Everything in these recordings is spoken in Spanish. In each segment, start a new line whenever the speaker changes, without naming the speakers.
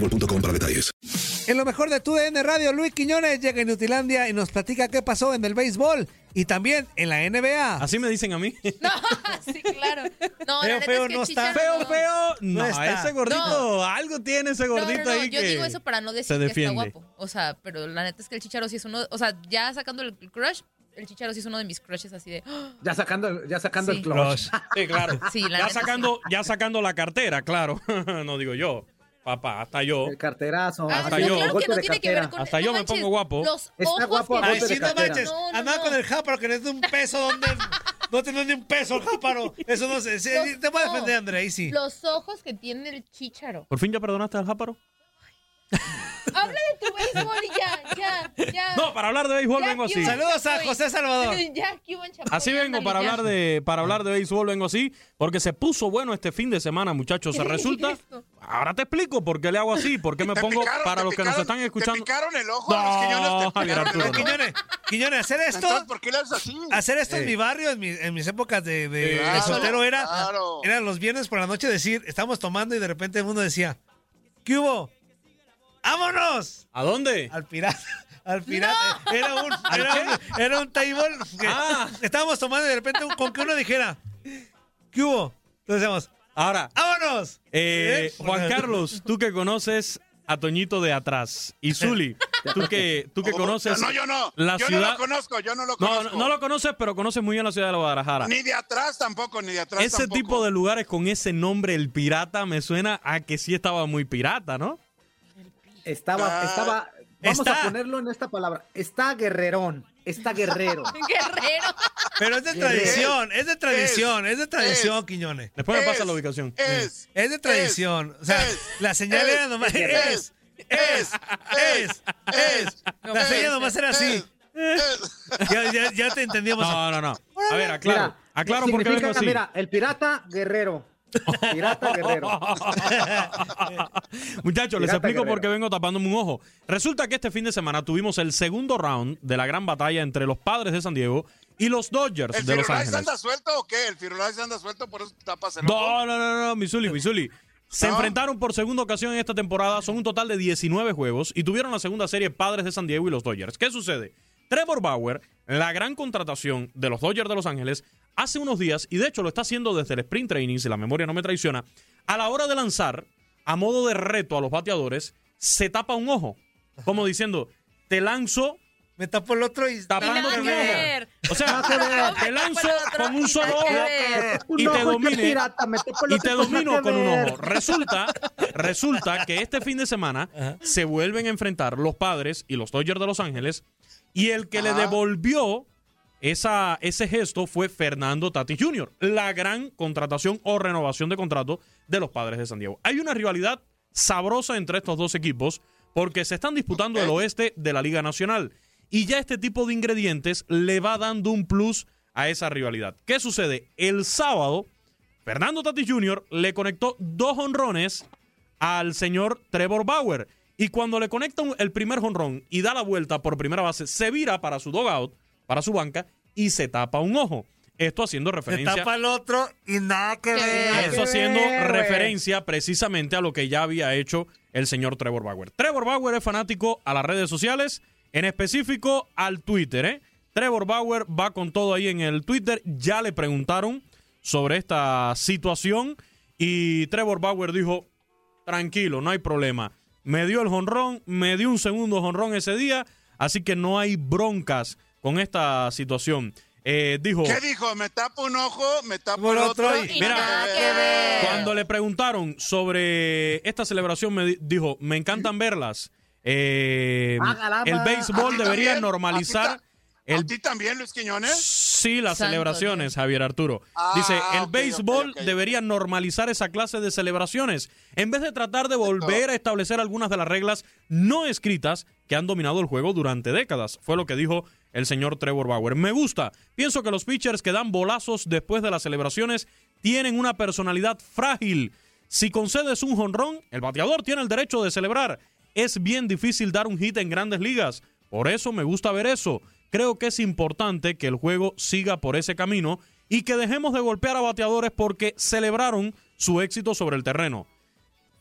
boostmobile.com para detalles.
En lo mejor de tu DN Radio, Luis Quiñones llega a Nutilandia y nos platica qué pasó en el béisbol y también en la NBA.
Así me dicen a mí.
No, sí, claro. No,
Feo, feo
es que
no está.
Feo, feo. No,
No está.
ese gordito,
No.
algo tiene ese
No, no,
gordito
no,
ahí
yo
que
digo eso para no
se
decir que está guapo. O sea, pero la neta es que el Chicharo sí es uno, o sea, ya sacando el crush, el Chicharo sí es uno de mis crushes así de, ¡ah!
Ya sacando, ya sacando
Sí.
el clutch.
Sí, claro.
Sí, la
ya
neta
sacando, ya sacando la cartera, claro. no digo yo. Papá, hasta yo.
El carterazo.
Ah,
Hasta
no,
yo.
claro que
Golpe
no
de
tiene que ver
cartera.
con
Hasta
no
yo me pongo guapo.
Los
Está
ojos
guapo a
que
Ay, sí, no manches.
No, no,
Andaba
no.
con el jáparo que no es de un peso. ¿dónde? No te ni un peso el jáparo. Eso no sé. sí,
Los-
te voy a defender, Andrea. Ahí sí.
Los ojos que tiene el Chicharo.
¿Por fin ya perdonaste al jáparo?
Habla de tu béisbol y ya, ya, ya.
No, para hablar de béisbol
Ya,
vengo así.
Saludos a. José Salvador.
Ya,
Así vengo para hablar de para hablar de béisbol vengo así porque se puso bueno este fin de semana, muchachos. Se resulta. Ahora te explico por qué le hago así, por qué me pongo
picaron,
para los que nos están
Te
escuchando.
picaron el ojo, los
No,
Quiñones te
Javier
picaron el
Arturo,
ojo.
no.
Quiñones, Quiñones, hacer esto.
Entonces, ¿por qué le haces así?
Hacer esto en mi barrio, en, mi- en mis épocas de, de-
Sí.
de
Claro,
soltero era,
claro.
eran los viernes por la noche decir, estamos tomando y de repente uno decía, ¿qué hubo? ¡Vámonos!
¿A dónde?
Al pirata. Al pirata. Era un, era un, era un table que
Ah.
estábamos tomando y de repente un- con que uno dijera, ¿qué hubo? Entonces decíamos,
Ahora,
¡vámonos!
eh,
¿Eh?
Juan Carlos, tú que conoces a Toñito de atrás y Zuli, tú que tú que
¿Cómo?
conoces
No, yo no.
la
yo
ciudad
no lo conozco, yo no lo
No,
conozco.
no, no lo conoces, pero conoces muy bien la ciudad de Guadalajara.
Ni de atrás tampoco, ni de atrás
Ese
tampoco.
tipo de lugares con ese nombre, el pirata, me suena a que sí estaba muy pirata, ¿no?
Estaba,
Ah,
estaba. Vamos
está.
a ponerlo en esta palabra. Está guerrerón. Está guerrero.
Guerrero.
Pero es de tradición, es de tradición, es de tradición, Quiñones.
Después me pasa la ubicación.
Es,
Es de tradición. o sea,
es,
la señal era nomás.
es,
Es, es, es, La señal
ser.
nomás era así. Ya, ya, ya te entendíamos.
No, no, no. A ver, aclaro.
Mira,
aclaro por qué
significa,
vengo así.
Mira, el pirata guerrero. Pirata guerrero.
Muchachos, les explico por qué vengo tapándome un ojo. Resulta que este fin de semana tuvimos el segundo round de la gran batalla entre los padres de San Diego y los Dodgers
¿El
de Los Ángeles.
anda suelto o qué? ¿El Firulais anda suelto por eso tapas el ojo?
No, no, no, no, Missouli, Missouli. Se
No.
enfrentaron por segunda ocasión en esta temporada, son un total de 19 juegos y tuvieron la segunda serie Padres de San Diego y los Dodgers. ¿Qué sucede? Trevor Bauer, la gran contratación de los Dodgers de Los Ángeles, hace unos días, y de hecho lo está haciendo desde el sprint training, si la memoria no me traiciona, a la hora de lanzar, a modo de reto a los bateadores, se tapa un ojo, como diciendo, te lanzo
Me tapo el otro y...
Un
que
ojo. O sea, te lanzo con un solo ojo y te domine
el
y te domino con un ojo. Resulta, resulta que este fin de semana se vuelven a enfrentar los padres y los Dodgers de Los Ángeles y el que le
Ajá.
devolvió esa, ese gesto fue Fernando Tatis Jr., la gran contratación o renovación de contrato de los padres de San Diego. Hay una rivalidad sabrosa entre estos dos equipos porque se están disputando el oeste de la Liga Nacional y ya este tipo de ingredientes le va dando un plus a esa rivalidad. ¿Qué sucede? El sábado, Fernando Tatis Jr. le conectó dos honrones al señor Trevor Bauer. Y cuando le conecta el primer honrón y da la vuelta por primera base, se vira para su dogout, para su banca, y se tapa un ojo. Esto haciendo
Se
referencia.
tapa el otro y nada que ver.
Eso haciendo
ver,
referencia precisamente a lo que ya había hecho el señor Trevor Bauer. Trevor Bauer es fanático a las redes sociales, en específico al Twitter. ¿eh? Trevor Bauer va con todo ahí en el Twitter. Ya le preguntaron sobre esta situación y Trevor Bauer dijo, tranquilo, no hay problema. Me dio el jonrón, me dio un segundo jonrón ese día, así que no hay broncas con esta situación. Eh, dijo,
¿Qué dijo? Me tapo un ojo, me tapo
Por
el
otro
otro.
y-
Y
Mira,
nada que ver.
Cuando le preguntaron sobre esta celebración, me di- dijo, me encantan verlas. Eh, el
ma.
¿A
béisbol debería
también?
normalizar
¿A ti,
el
¿A ti también, Luis Quiñones?
Sí, las
Santo
celebraciones, Javier Arturo.
Ah,
Dice, el
ok,
béisbol debería normalizar esa clase de celebraciones, en vez de tratar de volver a establecer algunas de las reglas no escritas que han dominado el juego durante décadas. Fue lo que dijo el señor Trevor Bauer. Me gusta. Pienso que los pitchers que dan bolazos después de las celebraciones tienen una personalidad frágil. Si concedes un jonrón, el bateador tiene el derecho de celebrar. Es bien difícil dar un hit en grandes ligas. Por eso me gusta ver eso. Creo que es importante que el juego siga por ese camino y que dejemos de golpear a bateadores porque celebraron su éxito sobre el terreno.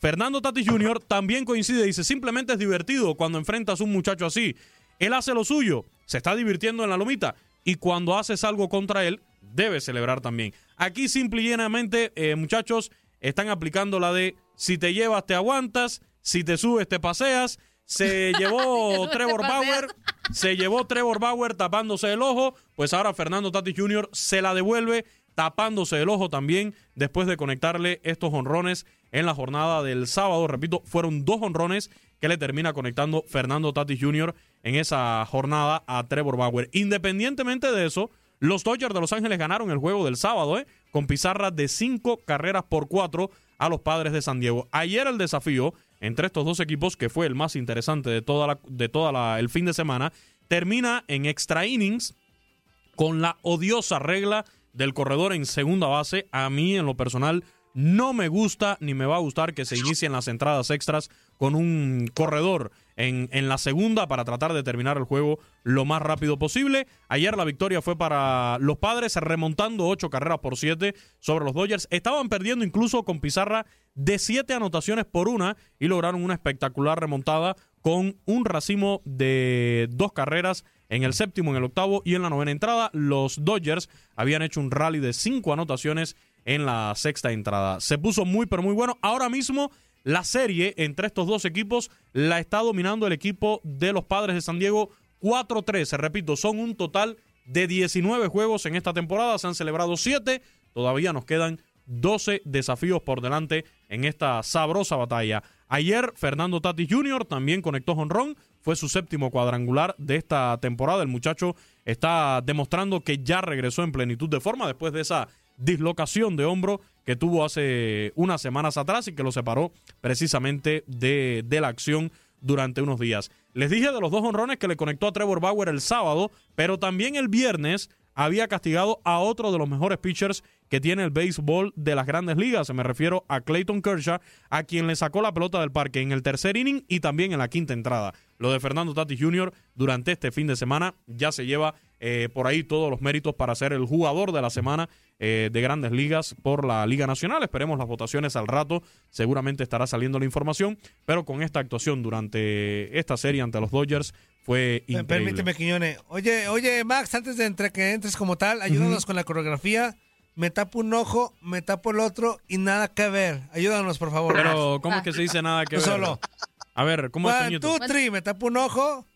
Fernando Tatis Jr. también coincide, dice, simplemente es divertido cuando enfrentas a un muchacho así. Él hace lo suyo, se está divirtiendo en la lomita y cuando haces algo contra él, debe celebrar también. Aquí simple y llanamente, eh, muchachos, están aplicando la de si te llevas te aguantas, si te subes te paseas. Se llevó Trevor. Bauer, se llevó Trevor Bauer tapándose el ojo, pues ahora Fernando Tatis Jr. se la devuelve tapándose el ojo también después de conectarle estos honrones en la jornada del sábado. Repito, fueron dos honrones que le termina conectando Fernando Tatis Jr. en esa jornada a Trevor Bauer. Independientemente de eso, los Dodgers de Los Ángeles ganaron el juego del sábado, ¿eh? con pizarra de cinco carreras por cuatro a los padres de San Diego. Ayer el desafío entre estos dos equipos, que fue el más interesante de toda la, de toda el fin de semana, termina en extra innings con la odiosa regla del corredor en segunda base. A mí, en lo personal, no me gusta ni me va a gustar que se inicien las entradas extras con un corredor en, en la segunda para tratar de terminar el juego lo más rápido posible. Ayer la victoria fue para los padres, remontando ocho carreras por siete sobre los Dodgers. Estaban perdiendo incluso con pizarra de siete anotaciones por una y lograron una espectacular remontada con un racimo de dos carreras en el séptimo, en el octavo y en la novena entrada. Los Dodgers habían hecho un rally de cinco anotaciones en la sexta entrada. Se puso muy, pero muy bueno. Ahora mismo la serie entre estos dos equipos la está dominando el equipo de los Padres de San Diego 4-3. Repito, son un total de 19 juegos en esta temporada. Se han celebrado 7. Todavía nos quedan 12 desafíos por delante en esta sabrosa batalla. Ayer Fernando Tatis Jr. también conectó honrón, fue su séptimo cuadrangular de esta temporada. El muchacho está demostrando que ya regresó en plenitud de forma después de esa dislocación de hombro que tuvo hace unas semanas atrás y que lo separó precisamente de, de la acción durante unos días. Les dije de los dos honrones que le conectó a Trevor Bauer el sábado, pero también el viernes había castigado a otro de los mejores pitchers que tiene el béisbol de las grandes ligas. Me refiero a Clayton Kershaw, a quien le sacó la pelota del parque en el tercer inning y también en la quinta entrada. Lo de Fernando Tatis Jr. durante este fin de semana ya se lleva eh, por ahí todos los méritos para ser el jugador de la semana eh, de grandes ligas por la Liga Nacional. Esperemos las votaciones al rato. Seguramente estará saliendo la información, pero con esta actuación durante esta serie ante los Dodgers fue increíble.
Permíteme, Quiñones. Oye, oye, Max, antes de entre que entres como tal, ayúdanos con la coreografía. Me tapo un ojo, me tapo el otro y nada que ver. Ayúdanos, por favor.
Pero, ¿cómo es que se dice nada que
Tú
ver?
solo.
A ver, ¿cómo es Toñito?
two, three. Me tapo un ojo,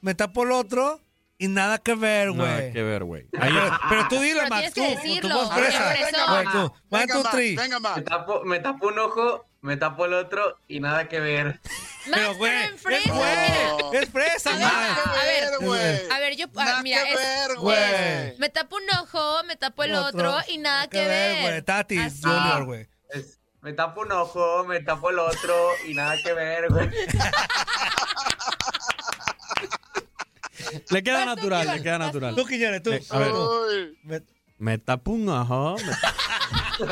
me tapo el otro y nada que ver,
Nada
güey.
que ver, güey.
Pero, tú dilo,
Pero
Max, tú,
que decirlo.
Güey, tú.
Venga,
Me
Max.
tapo, me tapo un ojo, me tapo el otro y nada que ver.
Pero,
Max,
güey,
pero en
es,
fresa,
güey, es fresa,
A ver,
Max.
a ver,
Nada que ver,
A ver, yo, ah,
Nada
mira,
que
es-
ver,
güey.
güey.
me tapo un ojo, me tapo el otro, y nada que, ver.
güey. Tati
Así.
Junior, güey.
Me tapo un ojo, me tapo el otro y nada que ver, güey.
Le queda natural, le queda natural.
Tú, Quiñones, tú.
Eh, a ver.
Me-
Me tapo un ojo. me-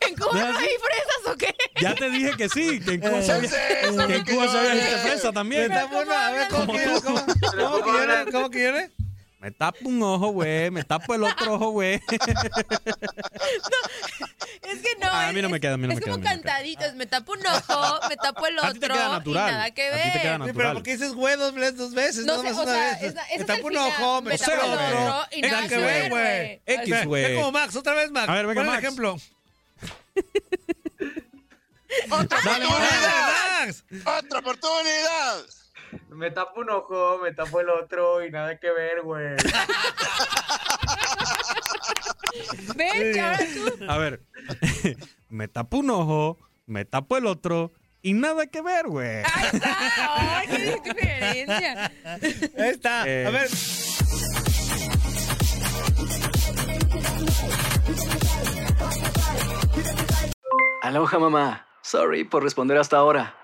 ¿En, en Cuba
¿No
hay fresas o qué?
Ya te dije que sí, que en Cuba
Eh,
eso,
que en Cuba
hablé.
gente fresa
Me
también.
a ver, ¿cómo
Como
Quiñones? ¿Cómo, cómo Quiñones? ¿Cómo Quiñones?
Me tapo un ojo, güey. Me tapo el otro ojo, güey.
Es que no.
Ah, a mí no
es-
me queda, a mí no
es
me queda, a
como
no me
cantaditos. Me tapo un ojo, me tapo el
A ti te
otro.
queda
y
natural.
nada que
A
ver.
ti te queda
Sí, pero
natural.
¿por qué dices güey dos veces? Dos veces?
No
No,
sé,
más
o
una
sea,
vez.
es- es
me tapo un ojo, me
me
tapo el
tapo el
otro.
otro y
Nada que ver, güey.
X, güey.
Ve como Max, otra vez, Max.
A ver, venga, Max.
ejemplo.
Otra oportunidad.
Max.
Otra oportunidad.
Me tapo un ojo, me tapo el otro y nada que ver, güey.
Ven.
A ver. me tapo un ojo, me tapo el otro y nada que ver, güey.
Ahí está. Ay, qué diferencia.
Ahí está.
Eh.
A ver.
Aloha mamá. Sorry por responder hasta ahora.